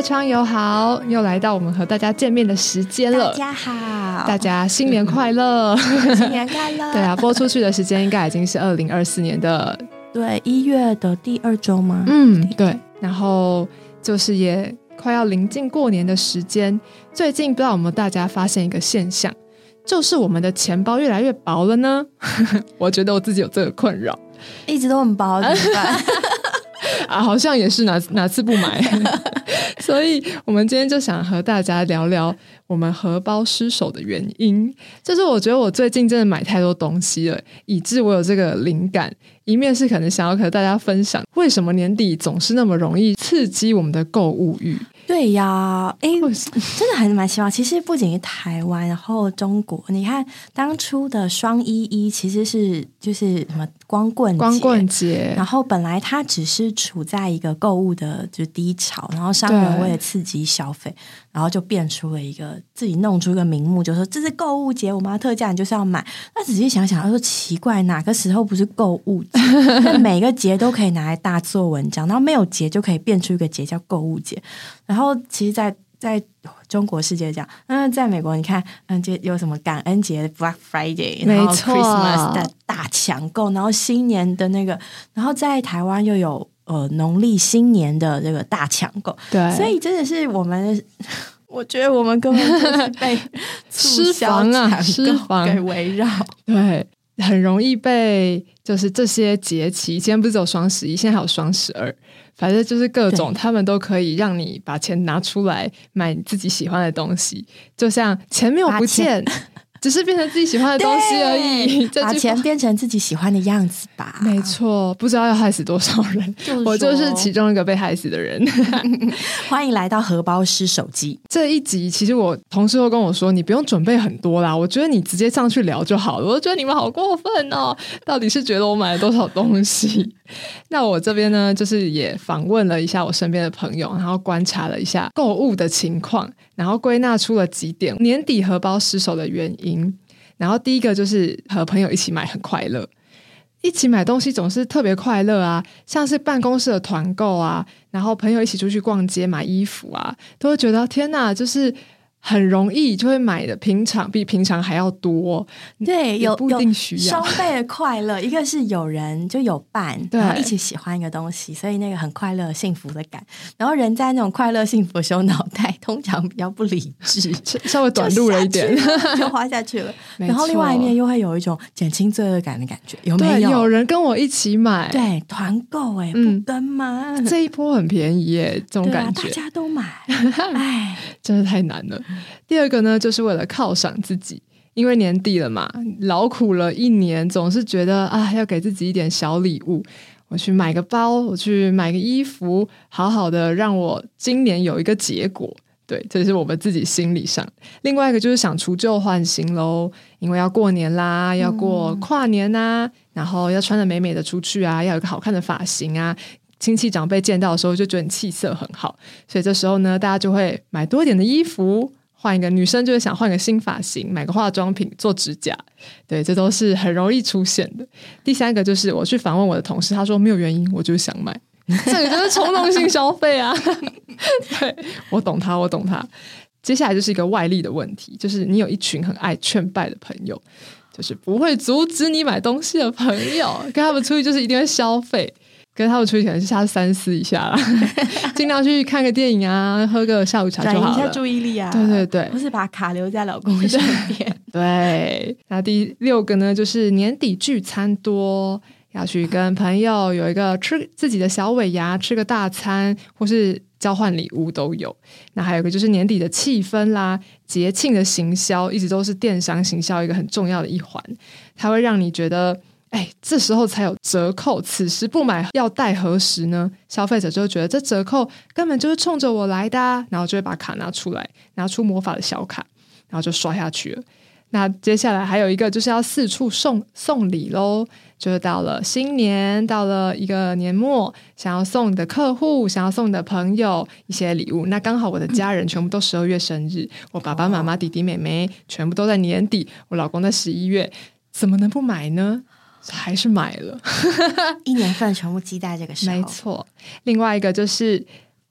窗友好，又来到我们和大家见面的时间了。大家好，大家新年快乐！新年快乐！对啊，播出去的时间应该已经是二零二四年的对一月的第二周吗？嗯，对。然后就是也快要临近过年的时间，最近不知道有没有大家发现一个现象，就是我们的钱包越来越薄了呢？我觉得我自己有这个困扰，一直都很薄，怎么办？啊，好像也是哪哪次不买，所以我们今天就想和大家聊聊我们荷包失手的原因。就是我觉得我最近真的买太多东西了，以致我有这个灵感。一面是可能想要和大家分享，为什么年底总是那么容易刺激我们的购物欲。对呀，哎，真的还是蛮希望。其实不仅是台湾，然后中国，你看当初的双一一其实是就是什么光棍光棍节，然后本来它只是处在一个购物的就低潮，然后商人为了刺激消费，然后就变出了一个自己弄出一个名目，就说这是购物节，我们要特价，你就是要买。那仔细想想，他说奇怪，哪个时候不是购物节？每个节都可以拿来大做文章，然后没有节就可以变出一个节叫购物节。然后，其实，在在中国世界讲，嗯，在美国，你看，嗯，就有什么感恩节 Black Friday，然后 Christmas 的大抢购，然后新年的那个，然后在台湾又有呃农历新年的这个大抢购，对，所以真的是我们，我觉得我们根本就是被 失房啊，给围绕，对，很容易被就是这些节气，今天不是只有双十一，现在还有双十二。反正就是各种，他们都可以让你把钱拿出来买自己喜欢的东西，就像钱没有不见。只是变成自己喜欢的东西而已，把钱变成自己喜欢的样子吧。没错，不知道要害死多少人，我就是其中一个被害死的人。欢迎来到荷包师手机这一集。其实我同事都跟我说，你不用准备很多啦，我觉得你直接上去聊就好了。我觉得你们好过分哦，到底是觉得我买了多少东西？那我这边呢，就是也访问了一下我身边的朋友，然后观察了一下购物的情况，然后归纳出了几点年底荷包失手的原因。然后第一个就是和朋友一起买很快乐，一起买东西总是特别快乐啊，像是办公室的团购啊，然后朋友一起出去逛街买衣服啊，都会觉得天哪，就是。很容易就会买的，平常比平常还要多。对，有不一定需要双倍的快乐。一个是有人就有伴，然后一起喜欢一个东西，所以那个很快乐、幸福的感。然后人在那种快乐、幸福的时候，脑袋通常比较不理智，稍微短路了一点，就花下去了。然后另外一面又会有一种减轻罪恶感的感觉，有没有？有人跟我一起买，对，团购哎，不跟吗？这一波很便宜耶，这种感觉，大家都买，哎，真的太难了。第二个呢，就是为了犒赏自己，因为年底了嘛，劳苦了一年，总是觉得啊，要给自己一点小礼物。我去买个包，我去买个衣服，好好的让我今年有一个结果。对，这是我们自己心理上。另外一个就是想除旧换新喽，因为要过年啦，要过跨年呐，然后要穿的美美的出去啊，要有个好看的发型啊。亲戚长辈见到的时候就觉得你气色很好，所以这时候呢，大家就会买多一点的衣服，换一个女生就是想换个新发型，买个化妆品，做指甲，对，这都是很容易出现的。第三个就是我去访问我的同事，他说没有原因，我就是想买，这个就是冲动性消费啊。对我懂他，我懂他。接下来就是一个外力的问题，就是你有一群很爱劝败的朋友，就是不会阻止你买东西的朋友，跟他们出去就是一定会消费。跟他们出去可能是他三思一下啦，尽量去看个电影啊，喝个下午茶就好了。转移一下注意力啊，对对对，不是把卡留在老公身边。对，那第六个呢，就是年底聚餐多，要去跟朋友有一个吃自己的小尾牙，吃个大餐，或是交换礼物都有。那还有个就是年底的气氛啦，节庆的行销一直都是电商行销一个很重要的一环，它会让你觉得。哎，这时候才有折扣，此时不买要待何时呢？消费者就会觉得这折扣根本就是冲着我来的，然后就会把卡拿出来，拿出魔法的小卡，然后就刷下去了。那接下来还有一个就是要四处送送礼喽，就是到了新年，到了一个年末，想要送你的客户，想要送你的朋友一些礼物。那刚好我的家人全部都十二月生日，我爸爸妈妈、弟弟妹妹全部都在年底，我老公在十一月，怎么能不买呢？还是买了，一年份全部积在这个时候。没错，另外一个就是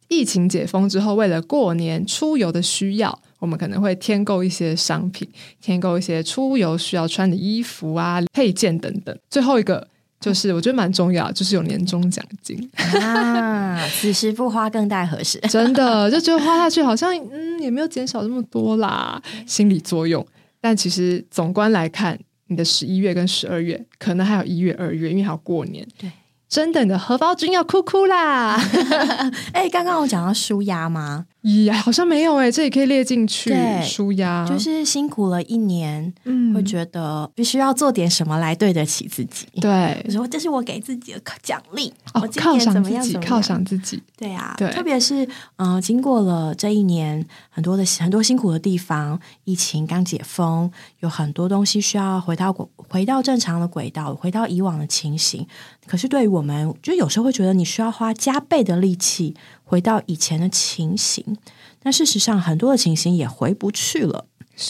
疫情解封之后，为了过年出游的需要，我们可能会添购一些商品，添购一些出游需要穿的衣服啊、配件等等。最后一个就是我觉得蛮重要，就是有年终奖金啊，此时不花更待何时？真的就觉得花下去好像嗯也没有减少这么多啦，心理作用。但其实总观来看，你的十一月跟十二月，可能还有一月、二月，因为还要过年。对。真的，你的荷包君要哭哭啦！哎，刚刚我讲到舒压吗？咦，好像没有哎，这也可以列进去。舒压就是辛苦了一年，嗯，会觉得必须要做点什么来对得起自己。对，说这是我给自己的奖励。哦，犒赏自己，犒赏自己。对啊，对，特别是嗯，经过了这一年很多的很多辛苦的地方，疫情刚解封，有很多东西需要回到回到正常的轨道，回到以往的情形。可是对于我们，就有时候会觉得你需要花加倍的力气。回到以前的情形，但事实上很多的情形也回不去了，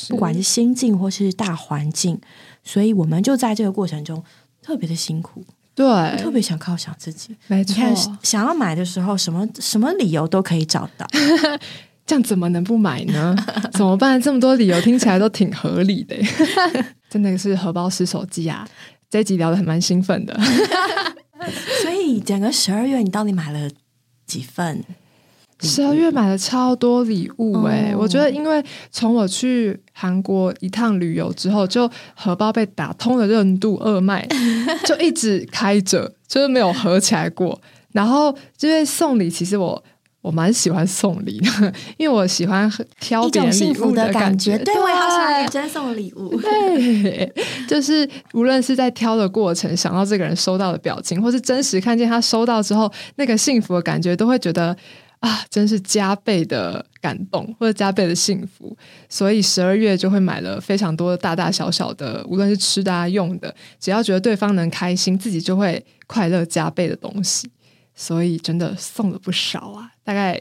不管是心境或是大环境，所以我们就在这个过程中特别的辛苦，对，特别想犒赏自己。没错，想要买的时候，什么什么理由都可以找到，这样怎么能不买呢？怎么办？这么多理由听起来都挺合理的，真的是荷包失手机啊！这集聊的还蛮兴奋的，所以整个十二月你到底买了？几份？十二月买了超多礼物哎！我觉得，因为从我去韩国一趟旅游之后，就荷包被打通了任督二脉，就一直开着，就是没有合起来过。然后，因为送礼，其实我我蛮喜欢送礼的，因为我喜欢挑别人礼物的感觉。对，我也好喜欢真送礼物。对，就是无论是在挑的过程，想到这个人收到的表情，或是真实看见他收到之后那个幸福的感觉，都会觉得。啊，真是加倍的感动，或者加倍的幸福，所以十二月就会买了非常多大大小小的，无论是吃的啊、用的，只要觉得对方能开心，自己就会快乐加倍的东西。所以真的送了不少啊，大概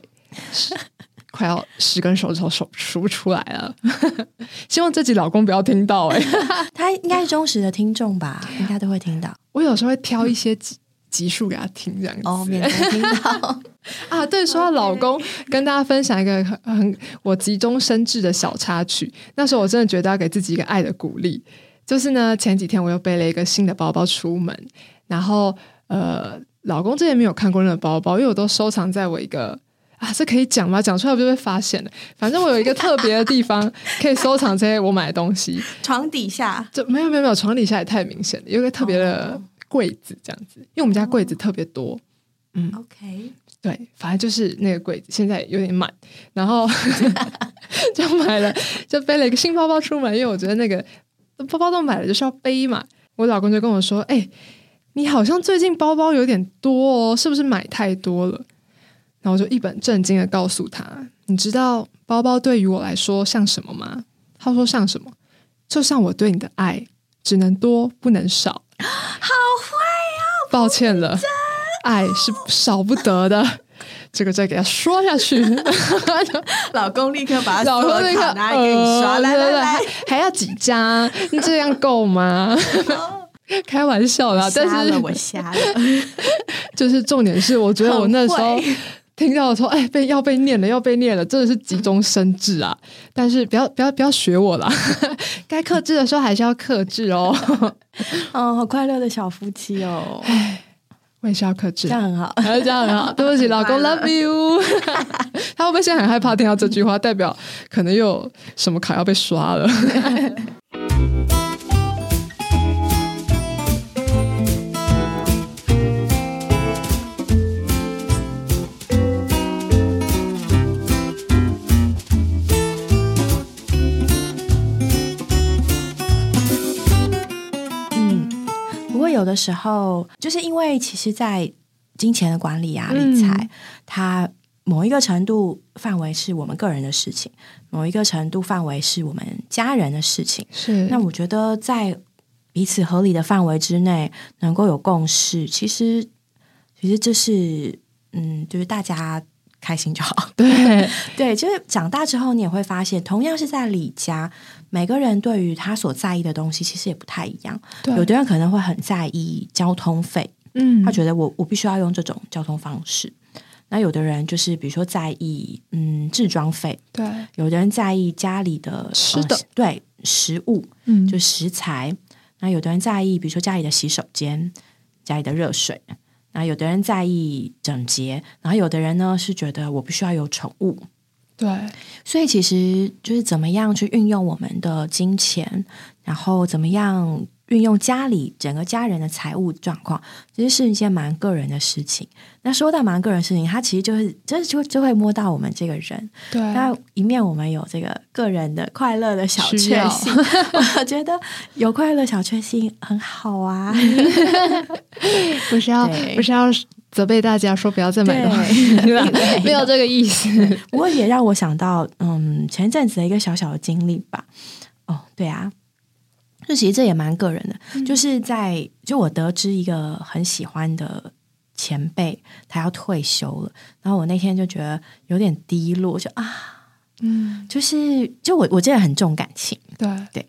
快要十根手指头数数不出来了。希望这集老公不要听到哎，他应该是忠实的听众吧，应该都会听到。我有时候会挑一些集集数给他听，这样子哦，免得听到。啊，对，说到老公，跟大家分享一个很很我急中生智的小插曲。那时候我真的觉得要给自己一个爱的鼓励，就是呢，前几天我又背了一个新的包包出门，然后呃，老公之前没有看过那个包包，因为我都收藏在我一个啊，这可以讲吗？讲出来不就被发现了？反正我有一个特别的地方可以收藏这些我买的东西，床底下就没有没有没有，床底下也太明显了，有一个特别的柜子这样子，因为我们家柜子特别多，嗯，OK。对，反正就是那个柜子现在有点满，然后 就买了，就背了一个新包包出门，因为我觉得那个包包都买了就是要背嘛。我老公就跟我说：“哎，你好像最近包包有点多哦，是不是买太多了？”然后我就一本正经的告诉他：“你知道包包对于我来说像什么吗？”他说：“像什么？就像我对你的爱，只能多不能少。”好坏呀！抱歉了。爱是少不得的，这个再给他说下去，老公立刻把老公立刻拿给你刷，来来来，还要几张？你这样够吗？开玩笑啦，但是我瞎了，就是重点是，我觉得我那时候听到说，哎，被要被念了，要被念了，真的是急中生智啊！但是不要不要不要学我啦，该克制的时候还是要克制哦。哦，好快乐的小夫妻哦。我也是要克制，这样很好，这样很好。对不起，老公，love you。他会不会现在很害怕听到这句话？代表可能又有什么卡要被刷了？有的时候，就是因为其实，在金钱的管理啊、理财，它某一个程度范围是我们个人的事情，某一个程度范围是我们家人的事情。是那我觉得，在彼此合理的范围之内，能够有共识，其实，其实这是嗯，就是大家开心就好。对 对，就是长大之后，你也会发现，同样是在李家。每个人对于他所在意的东西，其实也不太一样。有的人可能会很在意交通费，嗯，他觉得我我必须要用这种交通方式。那有的人就是比如说在意嗯置装费，对，有的人在意家里的吃的，对食物，嗯，就食材。那有的人在意，比如说家里的洗手间、家里的热水。那有的人在意整洁，然后有的人呢是觉得我必须要有宠物。对，所以其实就是怎么样去运用我们的金钱，然后怎么样。运用家里整个家人的财务状况，其实是一件蛮个人的事情。那说到蛮个人事情，它其实就是，就是就就会摸到我们这个人。对，那一面我们有这个个人的快乐的小确幸，我觉得有快乐小确幸很好啊。不是要 不是要责备大家说不要再买东西，没有这个意思。不过也让我想到，嗯，前阵子的一个小小的经历吧。哦，对啊。就其实这也蛮个人的，就是在就我得知一个很喜欢的前辈他要退休了，然后我那天就觉得有点低落，就啊，嗯，就是就我我真的很重感情，对对，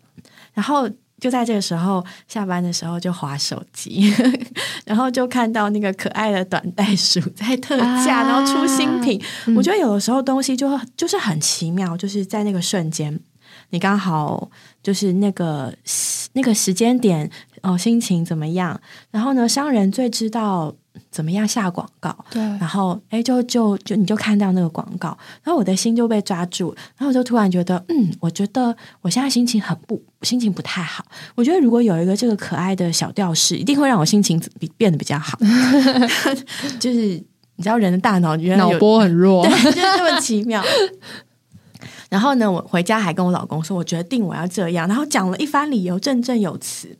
然后就在这个时候下班的时候就划手机，然后就看到那个可爱的短袋鼠在特价，然后出新品，我觉得有的时候东西就就是很奇妙，就是在那个瞬间。你刚好就是那个那个时间点哦，心情怎么样？然后呢，商人最知道怎么样下广告。对，然后哎，就就就你就看到那个广告，然后我的心就被抓住，然后我就突然觉得，嗯，我觉得我现在心情很不，心情不太好。我觉得如果有一个这个可爱的小吊饰，一定会让我心情比变得比较好。就是你知道，人的大脑原来脑波很弱，对，就是这么奇妙。然后呢，我回家还跟我老公说，我决定我要这样，然后讲了一番理由，振振有词，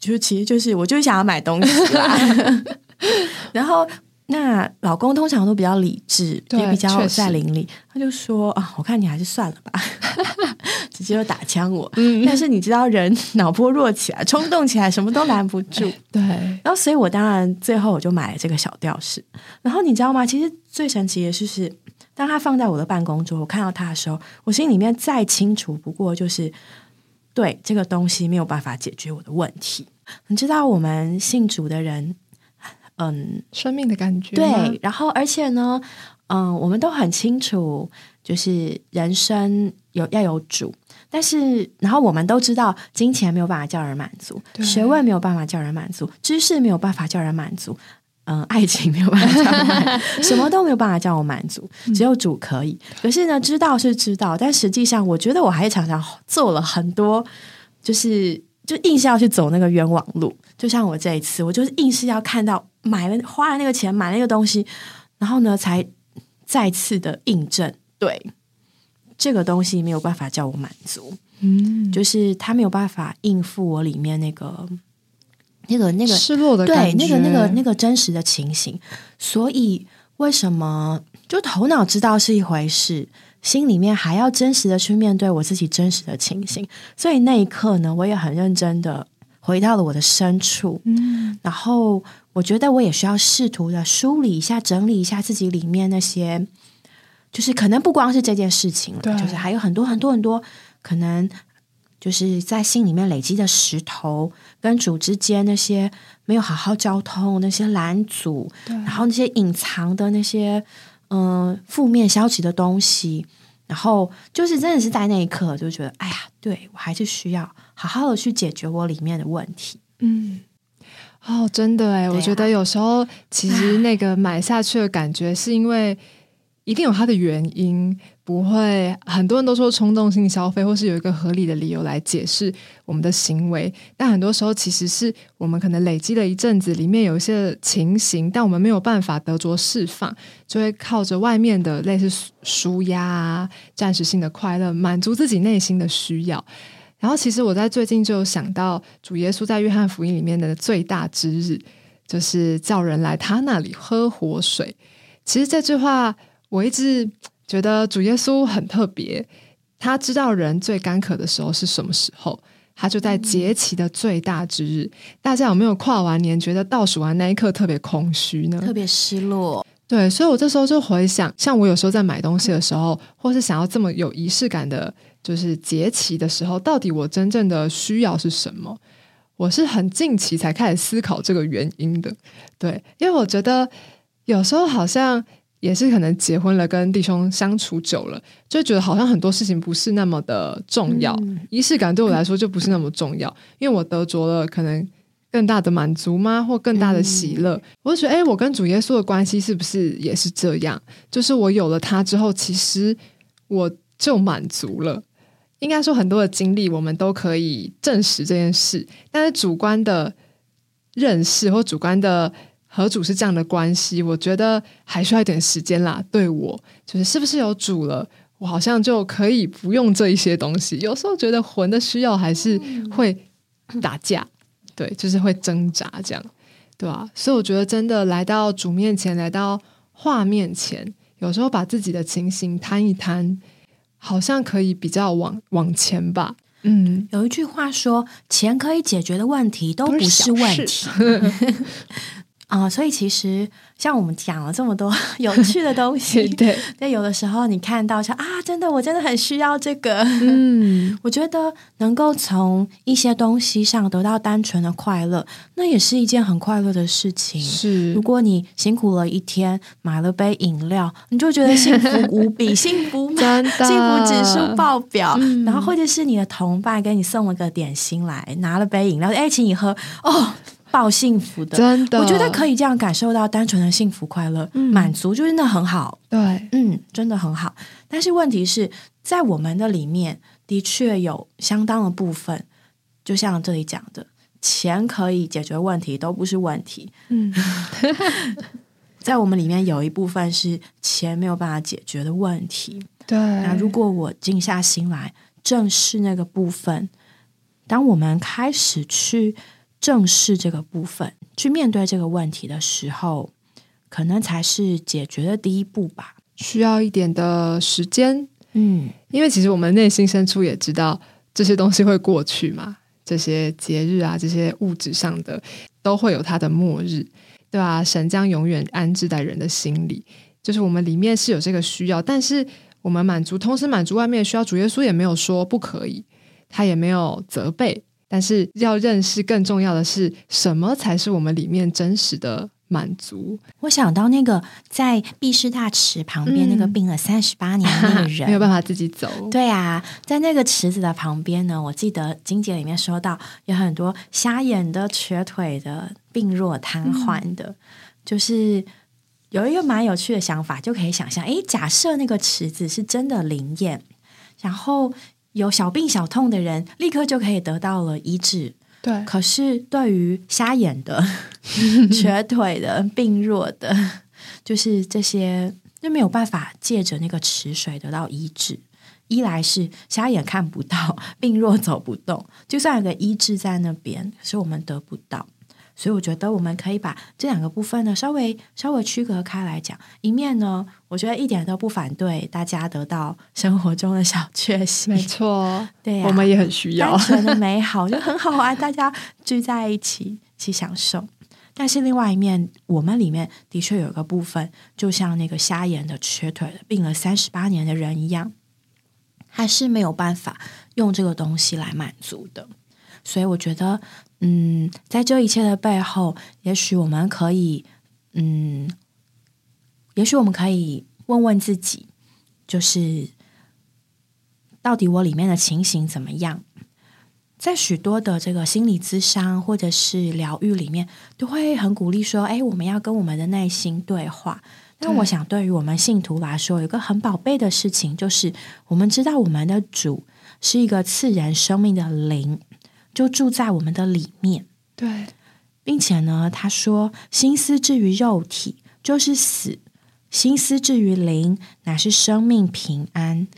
就是其实就是我就是想要买东西啦。然后那老公通常都比较理智，也比较在邻里，他就说啊，我看你还是算了吧，直接就打枪我。但是你知道，人脑波弱起来，冲动起来，什么都拦不住。对，然后所以我当然最后我就买了这个小吊饰。然后你知道吗？其实最神奇的就是。当他放在我的办公桌，我看到他的时候，我心里面再清楚不过就是，对这个东西没有办法解决我的问题。你知道，我们信主的人，嗯，生命的感觉，对。然后，而且呢，嗯，我们都很清楚，就是人生有要有主，但是，然后我们都知道，金钱没有办法叫人满足，学问没有办法叫人满足，知识没有办法叫人满足。嗯，爱情没有办法叫我满，什么都没有办法叫我满足，只有主可以。可是呢，知道是知道，但实际上，我觉得我还是常常做了很多，就是就硬是要去走那个冤枉路。就像我这一次，我就是硬是要看到买了花了那个钱买那个东西，然后呢，才再次的印证，对这个东西没有办法叫我满足。嗯，就是他没有办法应付我里面那个。那个那个失落的对，那个那个那个真实的情形，所以为什么就头脑知道是一回事，心里面还要真实的去面对我自己真实的情形？所以那一刻呢，我也很认真的回到了我的深处，嗯，然后我觉得我也需要试图的梳理一下、整理一下自己里面那些，就是可能不光是这件事情了，就是还有很多很多很多可能。就是在心里面累积的石头，跟主之间那些没有好好交通，那些拦阻，然后那些隐藏的那些嗯负面消极的东西，然后就是真的是在那一刻就觉得，哎呀，对我还是需要好好的去解决我里面的问题。嗯，哦，真的哎，我觉得有时候其实那个买下去的感觉，是因为一定有它的原因。不会，很多人都说冲动性消费，或是有一个合理的理由来解释我们的行为。但很多时候，其实是我们可能累积了一阵子，里面有一些情形，但我们没有办法得着释放，就会靠着外面的类似舒压、暂时性的快乐，满足自己内心的需要。然后，其实我在最近就想到，主耶稣在约翰福音里面的最大之日，就是叫人来他那里喝活水。其实这句话，我一直。觉得主耶稣很特别，他知道人最干渴的时候是什么时候，他就在节期的最大之日。大家有没有跨完年觉得倒数完那一刻特别空虚呢？特别失落。对，所以我这时候就回想，像我有时候在买东西的时候，或是想要这么有仪式感的，就是节期的时候，到底我真正的需要是什么？我是很近期才开始思考这个原因的。对，因为我觉得。有时候好像也是可能结婚了，跟弟兄相处久了，就觉得好像很多事情不是那么的重要，仪式感对我来说就不是那么重要，因为我得着了可能更大的满足吗，或更大的喜乐？我就觉得，哎，我跟主耶稣的关系是不是也是这样？就是我有了他之后，其实我就满足了。应该说，很多的经历我们都可以证实这件事，但是主观的认识或主观的。和主是这样的关系，我觉得还需要一点时间啦。对我，就是是不是有主了，我好像就可以不用这一些东西。有时候觉得魂的需要还是会打架，对，就是会挣扎这样，对吧？所以我觉得真的来到主面前，来到画面前，有时候把自己的情形摊一摊，好像可以比较往往前吧。嗯，有一句话说，钱可以解决的问题都不是问题。啊，所以其实像我们讲了这么多 有趣的东西，对，那有的时候你看到说啊，真的，我真的很需要这个。嗯，我觉得能够从一些东西上得到单纯的快乐，那也是一件很快乐的事情。是，如果你辛苦了一天，买了杯饮料，你就觉得幸福无比，幸福真的，幸福指数爆表。然后或者是你的同伴给你送了个点心来，拿了杯饮料，哎，请你喝哦。爆幸福的，真的，我觉得可以这样感受到单纯的幸福快乐，满足就真的很好。对，嗯，真的很好。但是问题是在我们的里面，的确有相当的部分，就像这里讲的，钱可以解决问题，都不是问题。嗯，在我们里面有一部分是钱没有办法解决的问题。对，那如果我静下心来正视那个部分，当我们开始去。正视这个部分，去面对这个问题的时候，可能才是解决的第一步吧。需要一点的时间，嗯，因为其实我们内心深处也知道这些东西会过去嘛，这些节日啊，这些物质上的都会有它的末日，对吧？神将永远安置在人的心里，就是我们里面是有这个需要，但是我们满足，同时满足外面的需要，主耶稣也没有说不可以，他也没有责备。但是要认识更重要的是，什么才是我们里面真实的满足？我想到那个在毕士大池旁边那个病了三十八年的那个 人，没有办法自己走。对啊，在那个池子的旁边呢，我记得金姐里面说到有很多瞎眼的、瘸腿的、病弱瘫痪的，就是有一个蛮有趣的想法，就可以想象：诶，假设那个池子是真的灵验，然后。有小病小痛的人，立刻就可以得到了医治。对，可是对于瞎眼的、瘸腿的、病弱的，就是这些，就没有办法借着那个池水得到医治。一来是瞎眼看不到，病弱走不动，就算有个医治在那边，可是我们得不到。所以我觉得我们可以把这两个部分呢稍微稍微区隔开来讲。一面呢，我觉得一点都不反对大家得到生活中的小确幸，没错，对，我们也很需要，单纯的美好就很好啊，大家聚在一起去享受。但是另外一面，我们里面的确有一个部分，就像那个瞎眼的、瘸腿的、病了三十八年的人一样，还是没有办法用这个东西来满足的。所以我觉得。嗯，在这一切的背后，也许我们可以，嗯，也许我们可以问问自己，就是到底我里面的情形怎么样？在许多的这个心理咨商或者是疗愈里面，都会很鼓励说：“哎，我们要跟我们的内心对话。”但我想，对于我们信徒来说，有一个很宝贝的事情，就是我们知道我们的主是一个赐人生命的灵。就住在我们的里面，对，并且呢，他说：“心思至于肉体就是死，心思至于灵乃是生命平安。”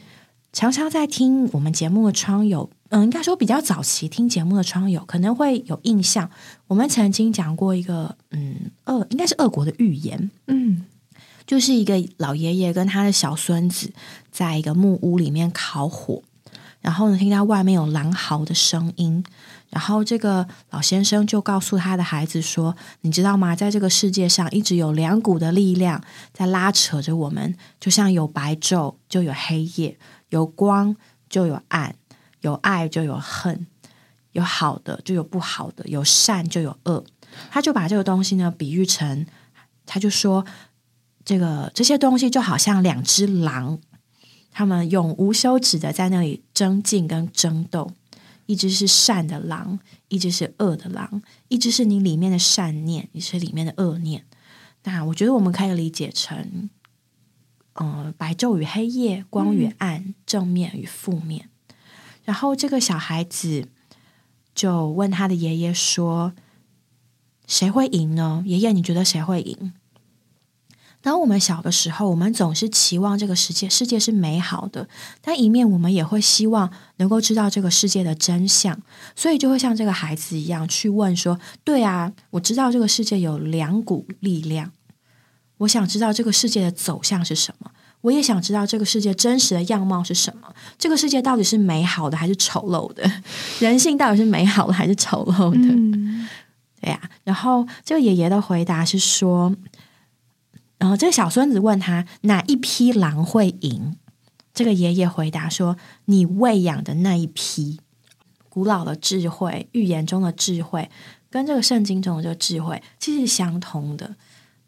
常常在听我们节目的窗友，嗯，应该说比较早期听节目的窗友可能会有印象，我们曾经讲过一个，嗯，俄应该是俄国的寓言，嗯，就是一个老爷爷跟他的小孙子在一个木屋里面烤火。然后呢，听到外面有狼嚎的声音，然后这个老先生就告诉他的孩子说：“你知道吗？在这个世界上，一直有两股的力量在拉扯着我们，就像有白昼就有黑夜，有光就有暗，有爱就有恨，有好的就有不好的，有善就有恶。”他就把这个东西呢比喻成，他就说：“这个这些东西就好像两只狼，他们永无休止的在那里争竞跟争斗。一只是善的狼，一只是恶的狼，一只是你里面的善念，一是里面的恶念。那我觉得我们可以理解成，嗯，白昼与黑夜，光与暗，正面与负面。然后这个小孩子就问他的爷爷说：“谁会赢呢？爷爷，你觉得谁会赢？”当我们小的时候，我们总是期望这个世界世界是美好的，但一面我们也会希望能够知道这个世界的真相，所以就会像这个孩子一样去问说：“对啊，我知道这个世界有两股力量，我想知道这个世界的走向是什么，我也想知道这个世界真实的样貌是什么，这个世界到底是美好的还是丑陋的？人性到底是美好的还是丑陋的？对呀。然后这个爷爷的回答是说。然后这个小孙子问他哪一批狼会赢？这个爷爷回答说：“你喂养的那一批。”古老的智慧、预言中的智慧，跟这个圣经中的这个智慧其实是相通的。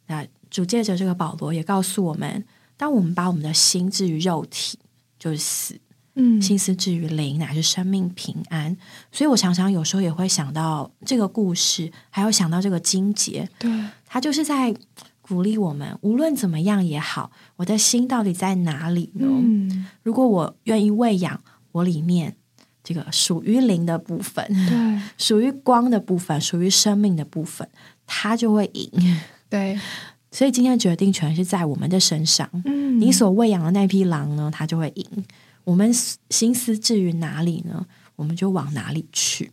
那主借着这个保罗也告诉我们：，当我们把我们的心置于肉体，就是死；，嗯，心思置于灵，乃是生命平安。所以我常常有时候也会想到这个故事，还有想到这个经节，对他就是在。鼓励我们，无论怎么样也好，我的心到底在哪里呢？如果我愿意喂养我里面这个属于灵的部分，对，属于光的部分，属于生命的部分，它就会赢。对，所以今天决定权是在我们的身上。嗯，你所喂养的那匹狼呢，它就会赢。我们心思置于哪里呢，我们就往哪里去。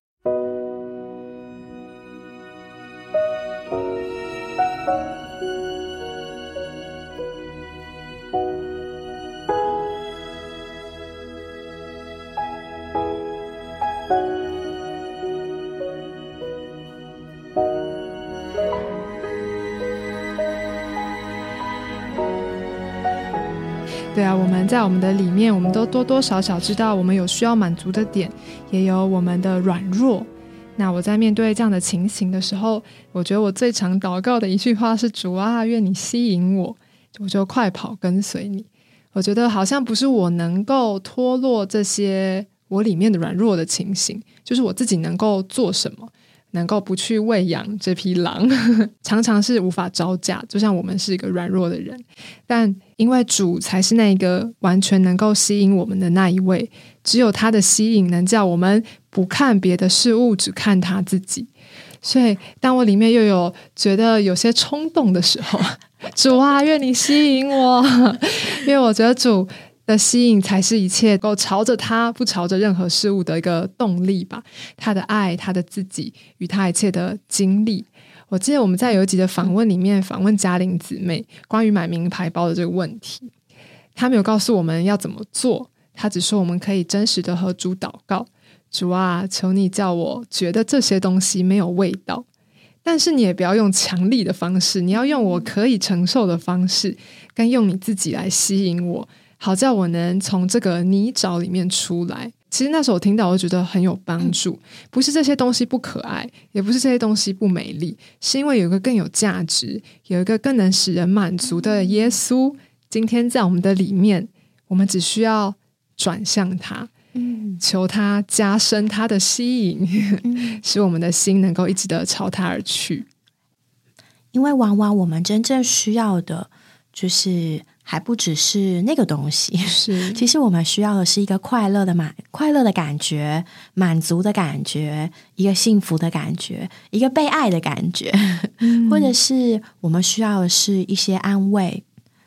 在我们的里面，我们都多多少少知道我们有需要满足的点，也有我们的软弱。那我在面对这样的情形的时候，我觉得我最常祷告的一句话是：“主啊，愿你吸引我，我就快跑跟随你。”我觉得好像不是我能够脱落这些我里面的软弱的情形，就是我自己能够做什么。能够不去喂养这匹狼，常常是无法招架。就像我们是一个软弱的人，但因为主才是那个完全能够吸引我们的那一位，只有他的吸引能叫我们不看别的事物，只看他自己。所以，当我里面又有觉得有些冲动的时候，主啊，愿你吸引我，因为我觉得主。的吸引才是一切够朝着他，不朝着任何事物的一个动力吧。他的爱，他的自己与他一切的经历。我记得我们在有一集的访问里面访问嘉玲姊妹关于买名牌包的这个问题，她没有告诉我们要怎么做，她只说我们可以真实的和主祷告：主啊，求你叫我觉得这些东西没有味道，但是你也不要用强力的方式，你要用我可以承受的方式，跟用你自己来吸引我。好叫我能从这个泥沼里面出来。其实那时候我听到，我觉得很有帮助。不是这些东西不可爱，也不是这些东西不美丽，是因为有一个更有价值、有一个更能使人满足的耶稣，今天在我们的里面。我们只需要转向他，嗯，求他加深他的吸引，使我们的心能够一直的朝他而去。因为往往我们真正需要的，就是。还不只是那个东西，是。其实我们需要的是一个快乐的满快乐的感觉，满足的感觉，一个幸福的感觉，一个被爱的感觉，或者是我们需要的是一些安慰，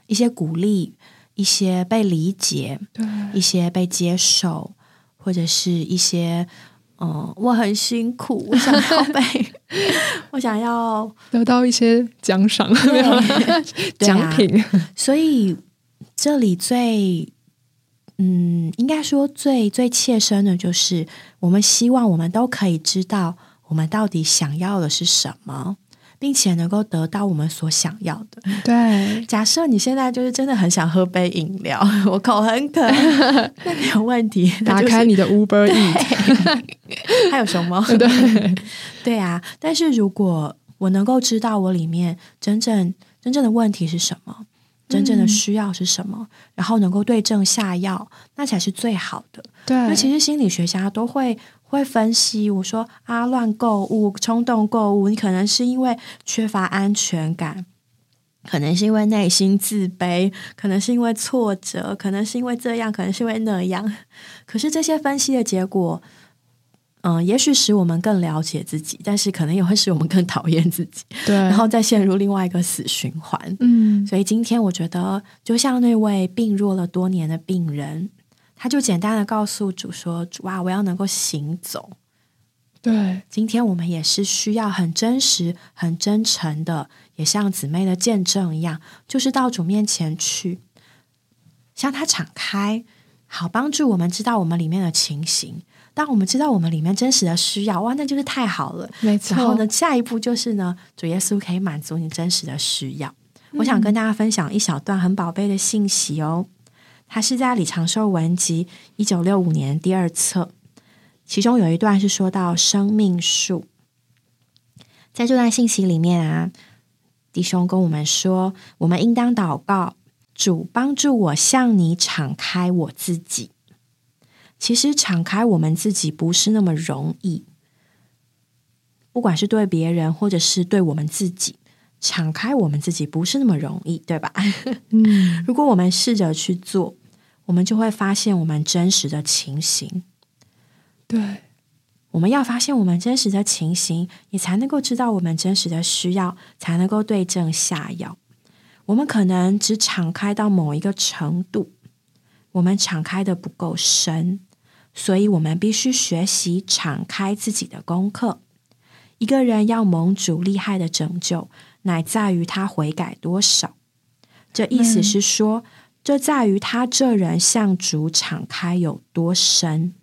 一些鼓励，一些被理解，对，一些被接受，或者是一些。嗯，我很辛苦，我想要被，我想要得到一些奖赏，奖品。所以这里最，嗯，应该说最最切身的，就是我们希望我们都可以知道，我们到底想要的是什么。并且能够得到我们所想要的。对，假设你现在就是真的很想喝杯饮料，我口很渴，那没有问题，打开你的 Uber Eat，还有熊猫。对，对啊。但是如果我能够知道我里面真正真正的问题是什么，真正的需要是什么，然后能够对症下药，那才是最好的。对，那其实心理学家都会会分析，我说啊，乱购物、冲动购物，你可能是因为缺乏安全感。可能是因为内心自卑，可能是因为挫折，可能是因为这样，可能是因为那样。可是这些分析的结果，嗯，也许使我们更了解自己，但是可能也会使我们更讨厌自己，对，然后再陷入另外一个死循环。嗯，所以今天我觉得，就像那位病弱了多年的病人，他就简单的告诉主说：“主啊，我要能够行走。”对，今天我们也是需要很真实、很真诚的。也像姊妹的见证一样，就是到主面前去，向他敞开，好帮助我们知道我们里面的情形。当我们知道我们里面真实的需要，哇，那就是太好了。没错。然后呢，下一步就是呢，主耶稣可以满足你真实的需要。我想跟大家分享一小段很宝贝的信息哦。它是在李长寿文集一九六五年第二册，其中有一段是说到生命树。在这段信息里面啊。弟兄跟我们说，我们应当祷告，主帮助我向你敞开我自己。其实敞开我们自己不是那么容易，不管是对别人或者是对我们自己，敞开我们自己不是那么容易，对吧？嗯，如果我们试着去做，我们就会发现我们真实的情形。对。我们要发现我们真实的情形，你才能够知道我们真实的需要，才能够对症下药。我们可能只敞开到某一个程度，我们敞开的不够深，所以我们必须学习敞开自己的功课。一个人要蒙主厉害的拯救，乃在于他悔改多少。这意思是说，这在于他这人向主敞开有多深。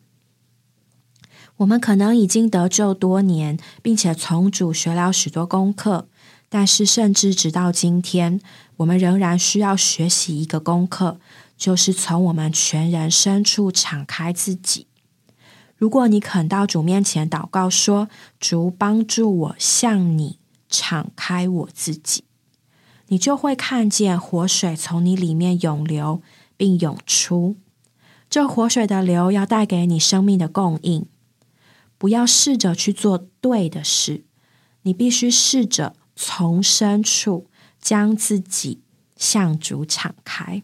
我们可能已经得救多年，并且从主学了许多功课，但是甚至直到今天，我们仍然需要学习一个功课，就是从我们全人深处敞开自己。如果你肯到主面前祷告，说：“主帮助我向你敞开我自己”，你就会看见活水从你里面涌流并涌出。这活水的流要带给你生命的供应。不要试着去做对的事，你必须试着从深处将自己向主敞开。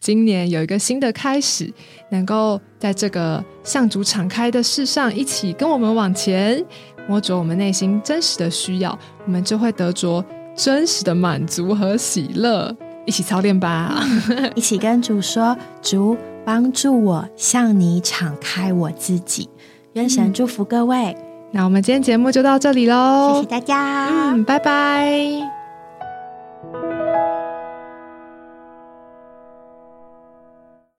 今年有一个新的开始，能够在这个向主敞开的事上一起跟我们往前，摸着我们内心真实的需要，我们就会得着真实的满足和喜乐。一起操练吧，一起跟主说：“主帮助我向你敞开我自己。”愿神祝福各位，那我们今天节目就到这里喽，谢谢大家，嗯，拜拜。